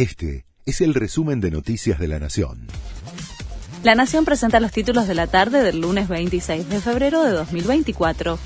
Este es el resumen de Noticias de la Nación. La Nación presenta los títulos de la tarde del lunes 26 de febrero de 2024.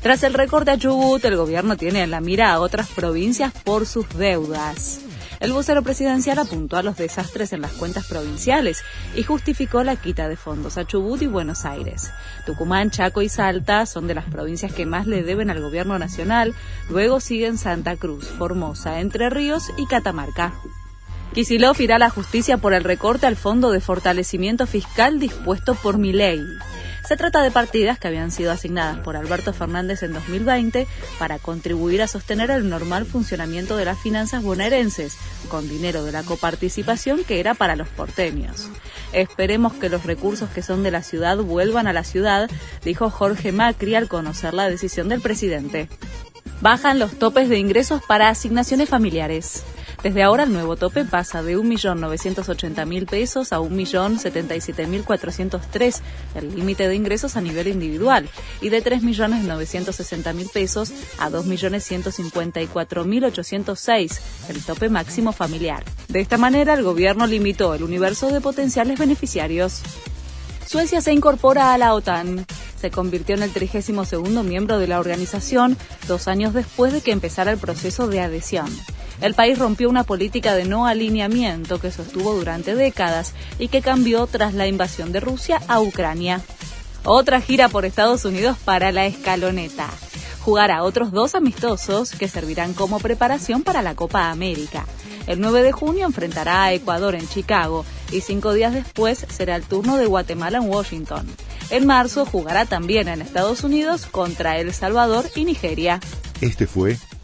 Tras el recorte a Chubut, el gobierno tiene en la mira a otras provincias por sus deudas. El vocero presidencial apuntó a los desastres en las cuentas provinciales y justificó la quita de fondos a Chubut y Buenos Aires. Tucumán, Chaco y Salta son de las provincias que más le deben al gobierno nacional, luego siguen Santa Cruz, Formosa, Entre Ríos y Catamarca. Kisilov irá a la justicia por el recorte al Fondo de Fortalecimiento Fiscal dispuesto por mi ley. Se trata de partidas que habían sido asignadas por Alberto Fernández en 2020 para contribuir a sostener el normal funcionamiento de las finanzas bonaerenses, con dinero de la coparticipación que era para los porteños. Esperemos que los recursos que son de la ciudad vuelvan a la ciudad, dijo Jorge Macri al conocer la decisión del presidente. Bajan los topes de ingresos para asignaciones familiares. Desde ahora el nuevo tope pasa de 1.980.000 pesos a 1.077.403, el límite de ingresos a nivel individual, y de 3.960.000 pesos a 2.154.806, el tope máximo familiar. De esta manera, el gobierno limitó el universo de potenciales beneficiarios. Suecia se incorpora a la OTAN. Se convirtió en el 32 miembro de la organización dos años después de que empezara el proceso de adhesión. El país rompió una política de no alineamiento que sostuvo durante décadas y que cambió tras la invasión de Rusia a Ucrania. Otra gira por Estados Unidos para la escaloneta. Jugará otros dos amistosos que servirán como preparación para la Copa América. El 9 de junio enfrentará a Ecuador en Chicago y cinco días después será el turno de Guatemala en Washington. En marzo jugará también en Estados Unidos contra El Salvador y Nigeria. Este fue